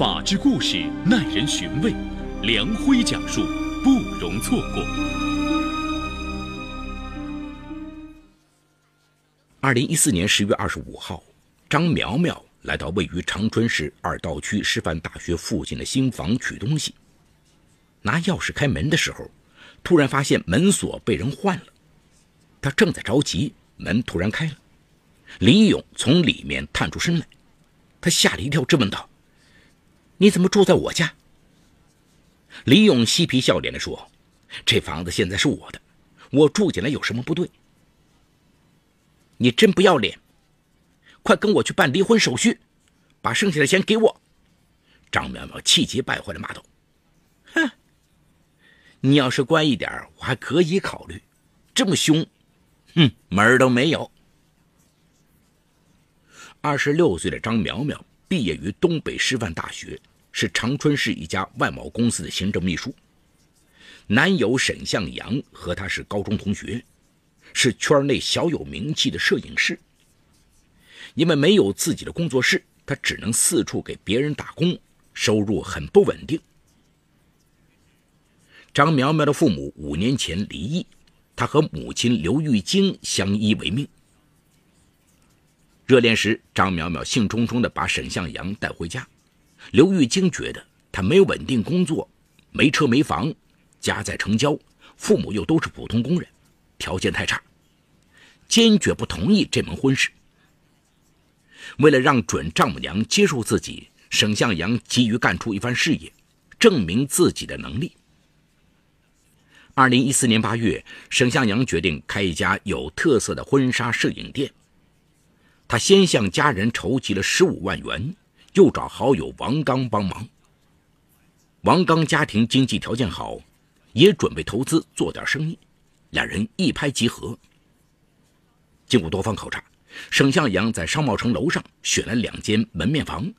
法治故事耐人寻味，梁辉讲述不容错过。二零一四年十月二十五号，张苗苗来到位于长春市二道区师范大学附近的新房取东西。拿钥匙开门的时候，突然发现门锁被人换了。他正在着急，门突然开了，李勇从里面探出身来，他吓了一跳，质问道：“你怎么住在我家？”李勇嬉皮笑脸地说：“这房子现在是我的，我住进来有什么不对？”你真不要脸！快跟我去办离婚手续，把剩下的钱给我！张苗苗气急败坏的骂道：“哼，你要是乖一点，我还可以考虑；这么凶，哼，门儿都没有。”二十六岁的张苗苗毕业于东北师范大学，是长春市一家外贸公司的行政秘书。男友沈向阳和他是高中同学。是圈内小有名气的摄影师。因为没有自己的工作室，他只能四处给别人打工，收入很不稳定。张苗苗的父母五年前离异，她和母亲刘玉晶相依为命。热恋时，张苗苗兴冲冲地把沈向阳带回家。刘玉晶觉得他没有稳定工作，没车没房，家在城郊，父母又都是普通工人。条件太差，坚决不同意这门婚事。为了让准丈母娘接受自己，沈向阳急于干出一番事业，证明自己的能力。二零一四年八月，沈向阳决定开一家有特色的婚纱摄影店。他先向家人筹集了十五万元，又找好友王刚帮忙。王刚家庭经济条件好，也准备投资做点生意。俩人一拍即合。经过多方考察，沈向阳在商贸城楼上选了两间门面房，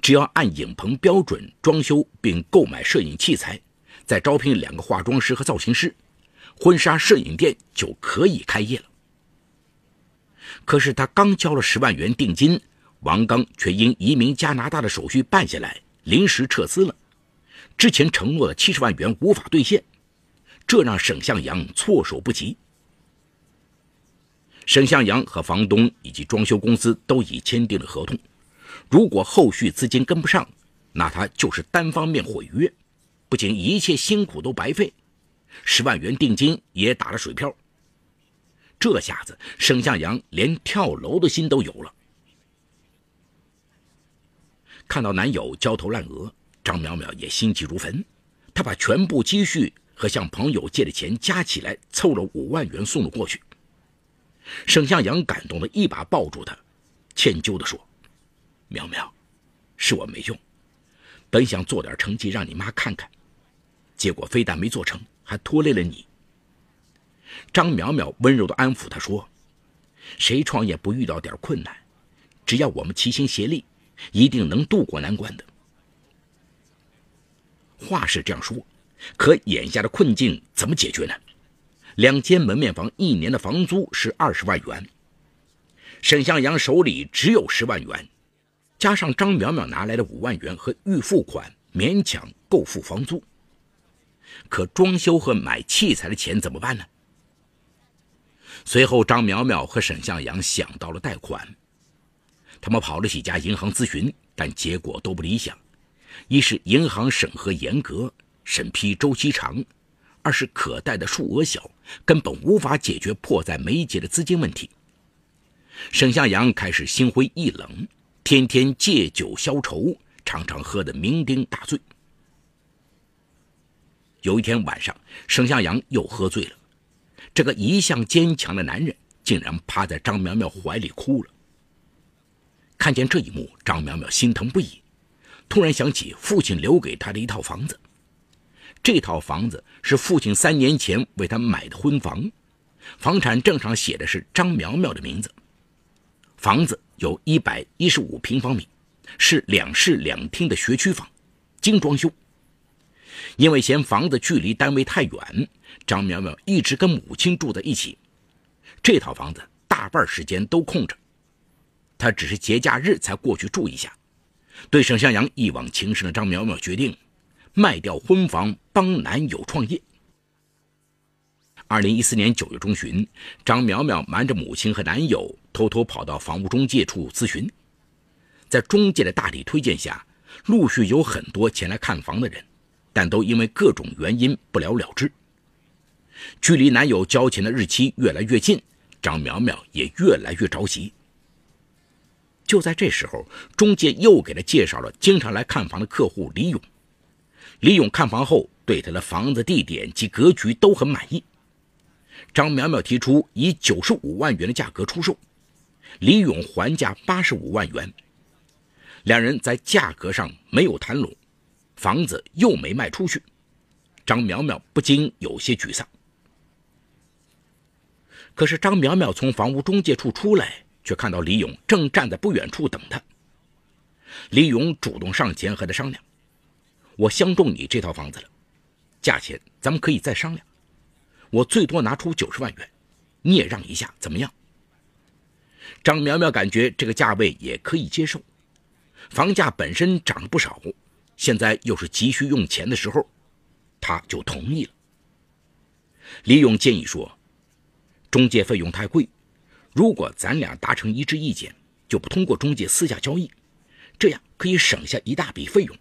只要按影棚标准装修并购买摄影器材，再招聘两个化妆师和造型师，婚纱摄影店就可以开业了。可是他刚交了十万元定金，王刚却因移民加拿大的手续办下来，临时撤资了，之前承诺的七十万元无法兑现。这让沈向阳措手不及。沈向阳和房东以及装修公司都已签订了合同，如果后续资金跟不上，那他就是单方面毁约，不仅一切辛苦都白费，十万元定金也打了水漂。这下子，沈向阳连跳楼的心都有了。看到男友焦头烂额，张淼淼也心急如焚，她把全部积蓄。和向朋友借的钱加起来凑了五万元送了过去。沈向阳感动的一把抱住她，歉疚的说：“淼淼，是我没用，本想做点成绩让你妈看看，结果非但没做成，还拖累了你。”张淼淼温柔的安抚他说：“谁创业不遇到点困难？只要我们齐心协力，一定能渡过难关的。”话是这样说。可眼下的困境怎么解决呢？两间门面房一年的房租是二十万元，沈向阳手里只有十万元，加上张苗苗拿来的五万元和预付款，勉强够付房租。可装修和买器材的钱怎么办呢？随后，张苗苗和沈向阳想到了贷款，他们跑了几家银行咨询，但结果都不理想。一是银行审核严格。审批周期长，二是可贷的数额小，根本无法解决迫在眉睫的资金问题。沈向阳开始心灰意冷，天天借酒消愁，常常喝得酩酊大醉。有一天晚上，沈向阳又喝醉了，这个一向坚强的男人竟然趴在张苗苗怀里哭了。看见这一幕，张苗苗心疼不已，突然想起父亲留给他的一套房子。这套房子是父亲三年前为他买的婚房，房产证上写的是张苗苗的名字。房子有一百一十五平方米，是两室两厅的学区房，精装修。因为嫌房子距离单位太远，张苗苗一直跟母亲住在一起。这套房子大半时间都空着，他只是节假日才过去住一下。对沈向阳一往情深的张苗苗决定卖掉婚房，帮男友创业。二零一四年九月中旬，张苗苗瞒着母亲和男友，偷偷跑到房屋中介处咨询。在中介的大力推荐下，陆续有很多前来看房的人，但都因为各种原因不了了之。距离男友交钱的日期越来越近，张苗苗也越来越着急。就在这时候，中介又给他介绍了经常来看房的客户李勇。李勇看房后，对他的房子地点及格局都很满意。张苗苗提出以九十五万元的价格出售，李勇还价八十五万元，两人在价格上没有谈拢，房子又没卖出去，张苗苗不禁有些沮丧。可是张苗苗从房屋中介处出来，却看到李勇正站在不远处等他。李勇主动上前和他商量：“我相中你这套房子了，价钱咱们可以再商量。”我最多拿出九十万元，你也让一下，怎么样？张苗苗感觉这个价位也可以接受，房价本身涨了不少，现在又是急需用钱的时候，他就同意了。李勇建议说：“中介费用太贵，如果咱俩达成一致意见，就不通过中介私下交易，这样可以省下一大笔费用。”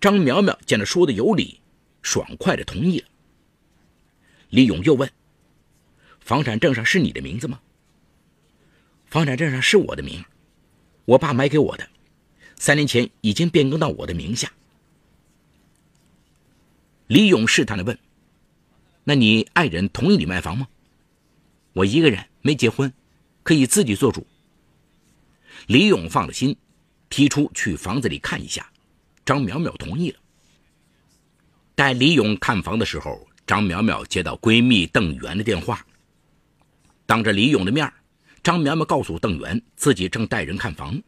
张苗苗见他说的有理，爽快的同意了。李勇又问：“房产证上是你的名字吗？”“房产证上是我的名，我爸买给我的，三年前已经变更到我的名下。”李勇试探的问：“那你爱人同意你卖房吗？”“我一个人没结婚，可以自己做主。”李勇放了心，提出去房子里看一下。张苗苗同意了。带李勇看房的时候。张苗苗接到闺蜜邓媛的电话，当着李勇的面，张苗苗告诉邓媛自己正带人看房，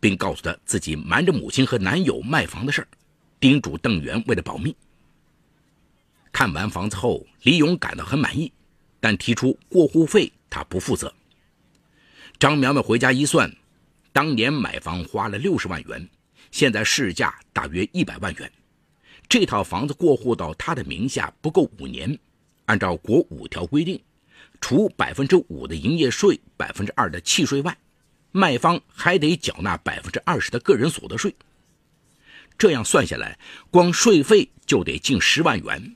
并告诉她自己瞒着母亲和男友卖房的事叮嘱邓媛为了保密。看完房子后，李勇感到很满意，但提出过户费他不负责。张苗苗回家一算，当年买房花了六十万元，现在市价大约一百万元。这套房子过户到他的名下不够五年，按照国五条规定，除百分之五的营业税、百分之二的契税外，卖方还得缴纳百分之二十的个人所得税。这样算下来，光税费就得近十万元，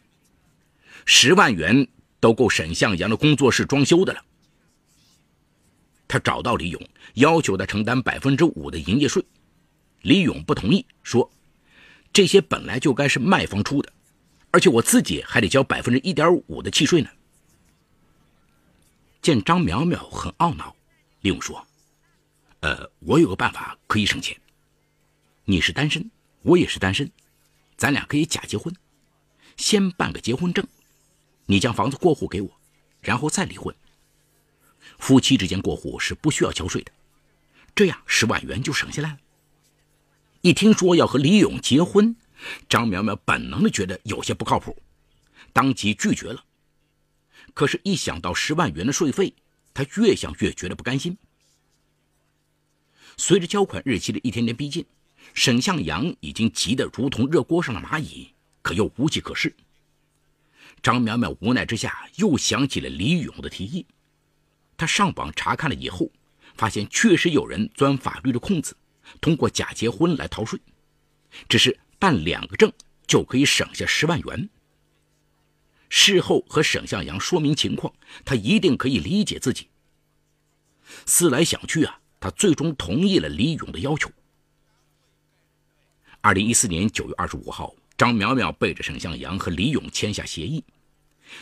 十万元都够沈向阳的工作室装修的了。他找到李勇，要求他承担百分之五的营业税，李勇不同意，说。这些本来就该是卖方出的，而且我自己还得交百分之一点五的契税呢。见张苗苗很懊恼，李勇说：“呃，我有个办法可以省钱。你是单身，我也是单身，咱俩可以假结婚，先办个结婚证，你将房子过户给我，然后再离婚。夫妻之间过户是不需要交税的，这样十万元就省下来了。”一听说要和李勇结婚，张苗苗本能的觉得有些不靠谱，当即拒绝了。可是，一想到十万元的税费，她越想越觉得不甘心。随着交款日期的一天天逼近，沈向阳已经急得如同热锅上的蚂蚁，可又无计可施。张苗苗无奈之下，又想起了李勇的提议。他上网查看了以后，发现确实有人钻法律的空子。通过假结婚来逃税，只是办两个证就可以省下十万元。事后和沈向阳说明情况，他一定可以理解自己。思来想去啊，他最终同意了李勇的要求。二零一四年九月二十五号，张苗苗背着沈向阳和李勇签下协议，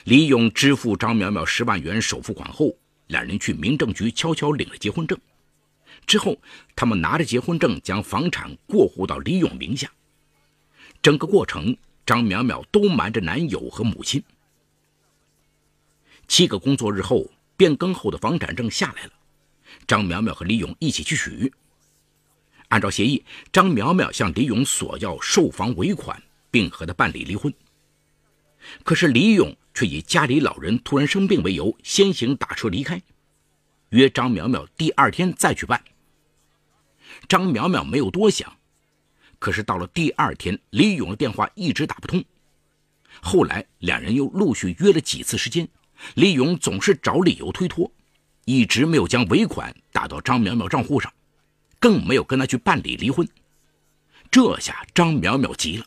李勇支付张苗苗十万元首付款后，两人去民政局悄悄领了结婚证。之后，他们拿着结婚证将房产过户到李勇名下。整个过程，张苗苗都瞒着男友和母亲。七个工作日后，变更后的房产证下来了，张苗苗和李勇一起去取。按照协议，张苗苗向李勇索要售房尾款，并和他办理离婚。可是李勇却以家里老人突然生病为由，先行打车离开。约张苗苗第二天再去办。张苗苗没有多想。可是到了第二天，李勇的电话一直打不通。后来两人又陆续约了几次时间，李勇总是找理由推脱，一直没有将尾款打到张苗苗账户上，更没有跟他去办理离婚。这下张苗苗急了。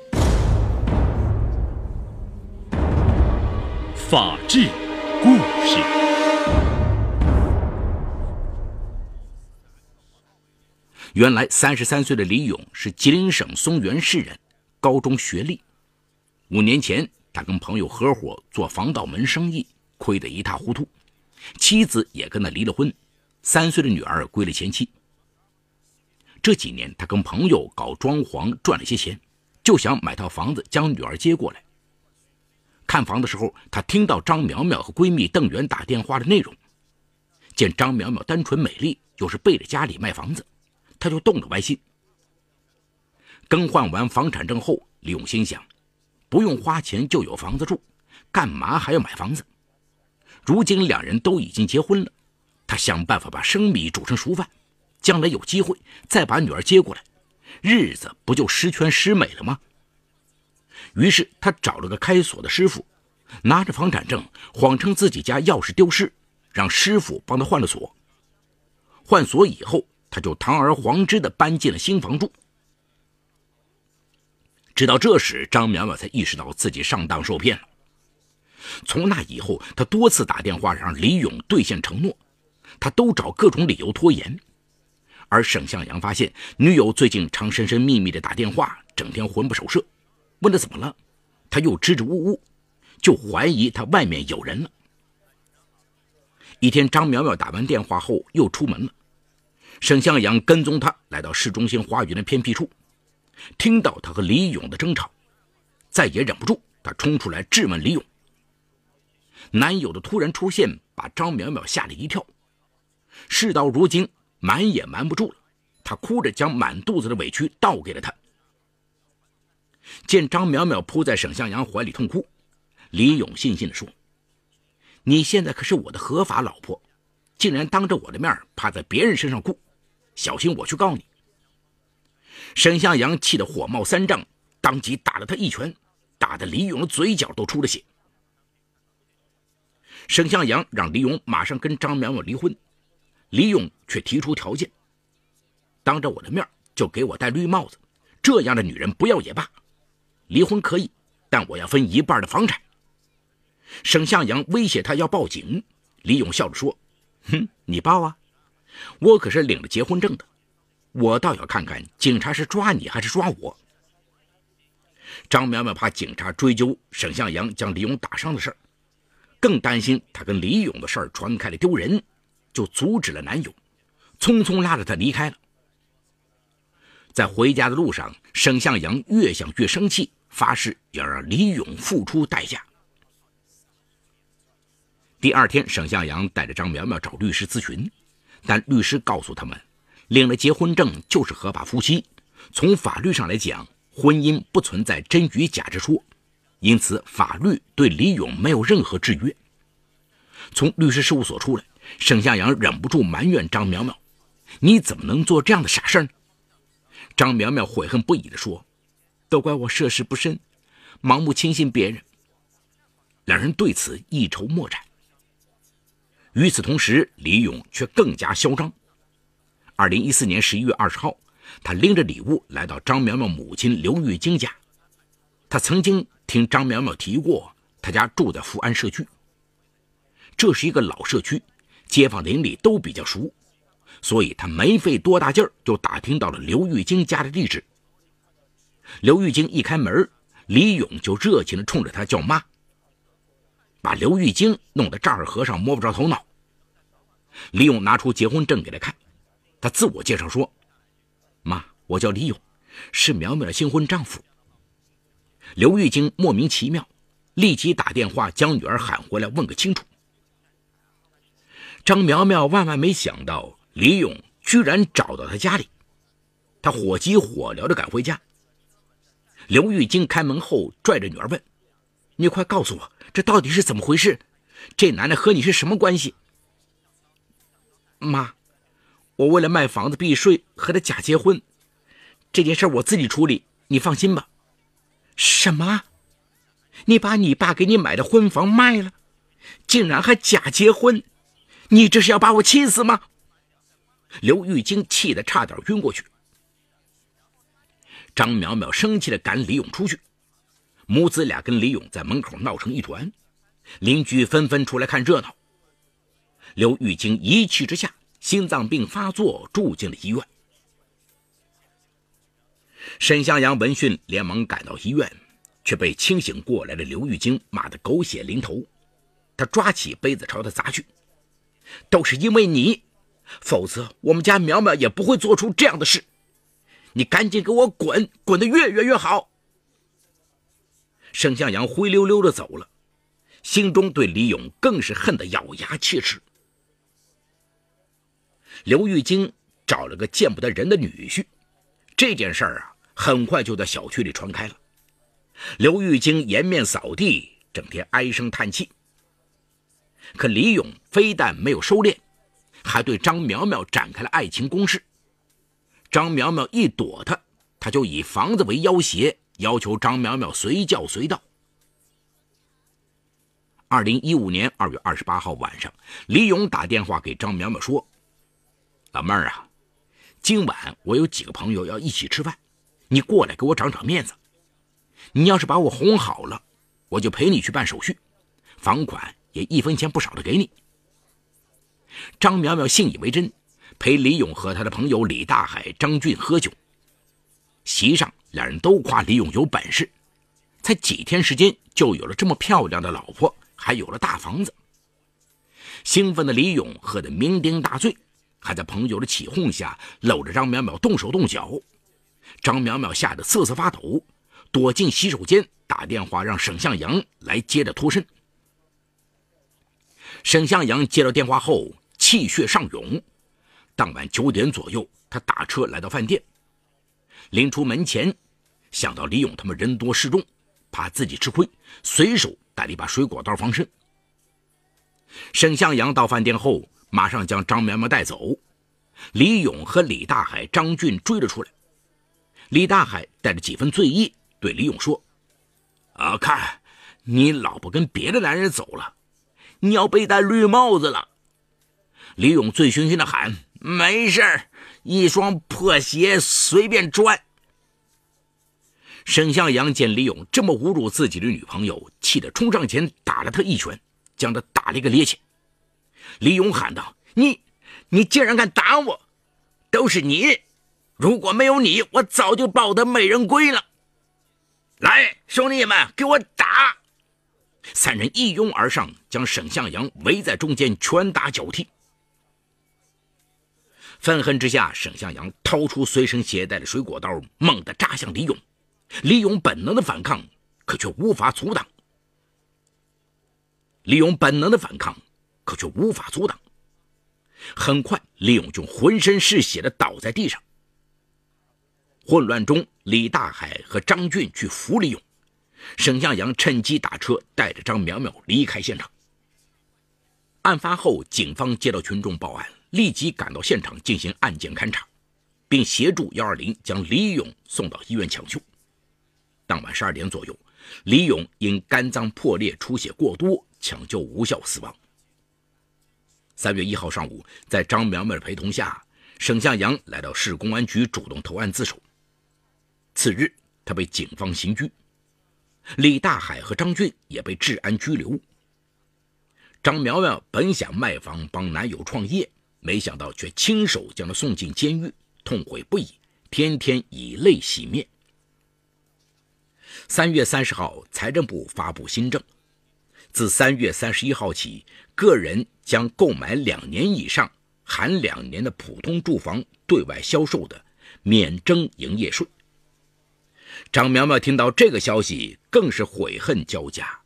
法治故事。原来，三十三岁的李勇是吉林省松原市人，高中学历。五年前，他跟朋友合伙做防盗门生意，亏得一塌糊涂，妻子也跟他离了婚，三岁的女儿归了前妻。这几年，他跟朋友搞装潢赚了些钱，就想买套房子将女儿接过来。看房的时候，他听到张苗苗和闺蜜邓媛打电话的内容。见张苗苗单纯美丽，又是背着家里卖房子，他就动了歪心。更换完房产证后，李勇心想，不用花钱就有房子住，干嘛还要买房子？如今两人都已经结婚了，他想办法把生米煮成熟饭，将来有机会再把女儿接过来，日子不就十全十美了吗？于是他找了个开锁的师傅，拿着房产证，谎称自己家钥匙丢失，让师傅帮他换了锁。换锁以后，他就堂而皇之的搬进了新房住。直到这时，张苗苗才意识到自己上当受骗了。从那以后，他多次打电话让李勇兑现承诺，他都找各种理由拖延。而沈向阳发现女友最近常神神秘秘的打电话，整天魂不守舍。问他怎么了，他又支支吾吾，就怀疑他外面有人了。一天，张苗苗打完电话后又出门了，沈向阳跟踪她来到市中心花园的偏僻处，听到他和李勇的争吵，再也忍不住，他冲出来质问李勇。男友的突然出现把张苗苗吓了一跳，事到如今瞒也瞒不住了，他哭着将满肚子的委屈倒给了他。见张淼淼扑在沈向阳怀里痛哭，李勇悻悻地说：“你现在可是我的合法老婆，竟然当着我的面趴在别人身上哭，小心我去告你！”沈向阳气得火冒三丈，当即打了他一拳，打得李勇的嘴角都出了血。沈向阳让李勇马上跟张淼淼离婚，李勇却提出条件：当着我的面就给我戴绿帽子，这样的女人不要也罢。离婚可以，但我要分一半的房产。沈向阳威胁他要报警，李勇笑着说：“哼，你报啊，我可是领了结婚证的，我倒要看看警察是抓你还是抓我。”张苗苗怕警察追究沈向阳将李勇打伤的事更担心他跟李勇的事儿传开了丢人，就阻止了男友，匆匆拉着他离开了。在回家的路上，沈向阳越想越生气。发誓要让李勇付出代价。第二天，沈向阳带着张苗苗找律师咨询，但律师告诉他们，领了结婚证就是合法夫妻，从法律上来讲，婚姻不存在真与假之说，因此法律对李勇没有任何制约。从律师事务所出来，沈向阳忍不住埋怨张苗苗：“你怎么能做这样的傻事呢？”张苗苗悔恨不已地说。都怪我涉世不深，盲目轻信别人。两人对此一筹莫展。与此同时，李勇却更加嚣张。二零一四年十一月二十号，他拎着礼物来到张苗苗母亲刘玉晶家。他曾经听张苗苗提过，他家住在福安社区。这是一个老社区，街坊邻里都比较熟，所以他没费多大劲儿就打听到了刘玉晶家的地址。刘玉晶一开门，李勇就热情地冲着她叫妈，把刘玉晶弄得丈二和尚摸不着头脑。李勇拿出结婚证给她看，他自我介绍说：“妈，我叫李勇，是苗苗的新婚丈夫。”刘玉京莫名其妙，立即打电话将女儿喊回来问个清楚。张苗苗万万没想到李勇居然找到他家里，他火急火燎地赶回家。刘玉京开门后拽着女儿问：“你快告诉我，这到底是怎么回事？这男的和你是什么关系？”妈，我为了卖房子避税和他假结婚，这件事我自己处理，你放心吧。什么？你把你爸给你买的婚房卖了，竟然还假结婚？你这是要把我气死吗？刘玉京气得差点晕过去。张苗苗生气的赶李勇出去，母子俩跟李勇在门口闹成一团，邻居纷纷出来看热闹。刘玉京一气之下，心脏病发作，住进了医院。沈向阳闻讯连忙赶到医院，却被清醒过来的刘玉京骂得狗血淋头。他抓起杯子朝他砸去，都是因为你，否则我们家苗苗也不会做出这样的事。你赶紧给我滚，滚得越远越好。盛向阳灰溜溜的走了，心中对李勇更是恨得咬牙切齿。刘玉京找了个见不得人的女婿，这件事儿啊。很快就在小区里传开了。刘玉京颜面扫地，整天唉声叹气。可李勇非但没有收敛，还对张苗苗展开了爱情攻势。张苗苗一躲他，他就以房子为要挟，要求张苗苗随叫随到。二零一五年二月二十八号晚上，李勇打电话给张苗苗说：“老妹儿啊，今晚我有几个朋友要一起吃饭。”你过来给我长长面子，你要是把我哄好了，我就陪你去办手续，房款也一分钱不少的给你。张苗苗信以为真，陪李勇和他的朋友李大海、张俊喝酒。席上，两人都夸李勇有本事，才几天时间就有了这么漂亮的老婆，还有了大房子。兴奋的李勇喝得酩酊大醉，还在朋友的起哄下搂着张淼淼动手动脚。张淼淼吓得瑟瑟发抖，躲进洗手间，打电话让沈向阳来接着脱身。沈向阳接到电话后，气血上涌。当晚九点左右，他打车来到饭店，临出门前，想到李勇他们人多势众，怕自己吃亏，随手带了一把水果刀防身。沈向阳到饭店后，马上将张苗苗带走。李勇和李大海、张俊追了出来。李大海带着几分醉意对李勇说：“啊，看，你老婆跟别的男人走了，你要被戴绿帽子了。”李勇醉醺醺的喊：“没事一双破鞋随便穿。”沈向阳见李勇这么侮辱自己的女朋友，气得冲上前打了他一拳，将他打了一个趔趄。李勇喊道：“你，你竟然敢打我！都是你！”如果没有你，我早就抱得美人归了。来，兄弟们，给我打！三人一拥而上，将沈向阳围在中间，拳打脚踢。愤恨之下，沈向阳掏出随身携带的水果刀，猛地扎向李勇。李勇本能的反抗，可却无法阻挡。李勇本能的反抗，可却无法阻挡。很快，李勇就浑身是血的倒在地上。混乱中，李大海和张俊去扶李勇，沈向阳趁机打车带着张苗苗离开现场。案发后，警方接到群众报案，立即赶到现场进行案件勘查，并协助幺二零将李勇送到医院抢救。当晚十二点左右，李勇因肝脏破裂、出血过多，抢救无效死亡。三月一号上午，在张苗苗的陪同下，沈向阳来到市公安局主动投案自首。次日，他被警方刑拘，李大海和张俊也被治安拘留。张苗苗本想卖房帮男友创业，没想到却亲手将他送进监狱，痛悔不已，天天以泪洗面。三月三十号，财政部发布新政，自三月三十一号起，个人将购买两年以上含两年的普通住房对外销售的免征营业税。张苗苗听到这个消息，更是悔恨交加。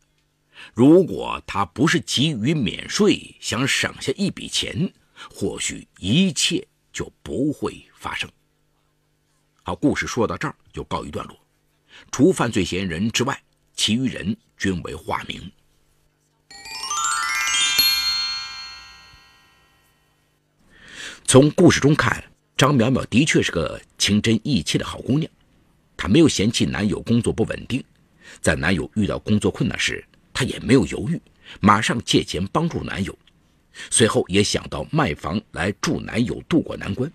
如果他不是急于免税，想省下一笔钱，或许一切就不会发生。好，故事说到这儿就告一段落。除犯罪嫌疑人之外，其余人均为化名。从故事中看，张淼淼的确是个情真意切的好姑娘。她没有嫌弃男友工作不稳定，在男友遇到工作困难时，她也没有犹豫，马上借钱帮助男友。随后也想到卖房来助男友渡过难关。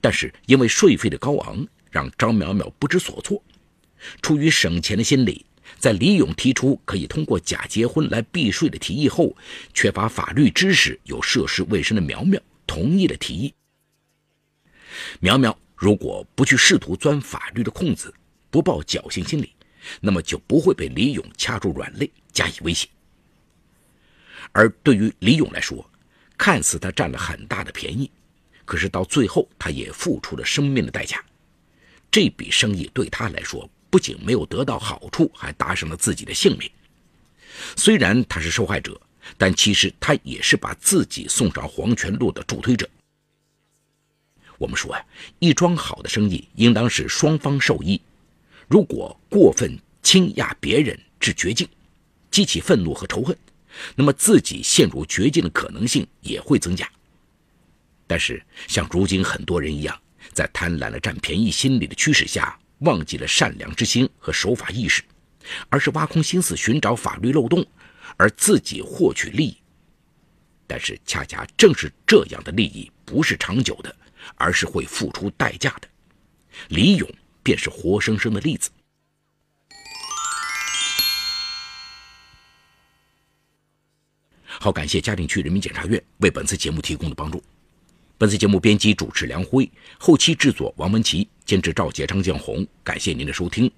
但是因为税费的高昂，让张淼淼不知所措。出于省钱的心理，在李勇提出可以通过假结婚来避税的提议后，缺乏法律知识又涉世未深的苗苗同意了提议。苗苗如果不去试图钻法律的空子，不抱侥幸心理，那么就不会被李勇掐住软肋加以威胁。而对于李勇来说，看似他占了很大的便宜，可是到最后他也付出了生命的代价。这笔生意对他来说，不仅没有得到好处，还搭上了自己的性命。虽然他是受害者，但其实他也是把自己送上黄泉路的助推者。我们说呀，一桩好的生意应当是双方受益。如果过分倾轧别人至绝境，激起愤怒和仇恨，那么自己陷入绝境的可能性也会增加。但是像如今很多人一样，在贪婪的占便宜心理的驱使下。忘记了善良之心和守法意识，而是挖空心思寻找法律漏洞，而自己获取利益。但是，恰恰正是这样的利益不是长久的，而是会付出代价的。李勇便是活生生的例子。好，感谢嘉定区人民检察院为本次节目提供的帮助。本次节目编辑主持梁辉，后期制作王文琪，监制赵杰、张建红。感谢您的收听，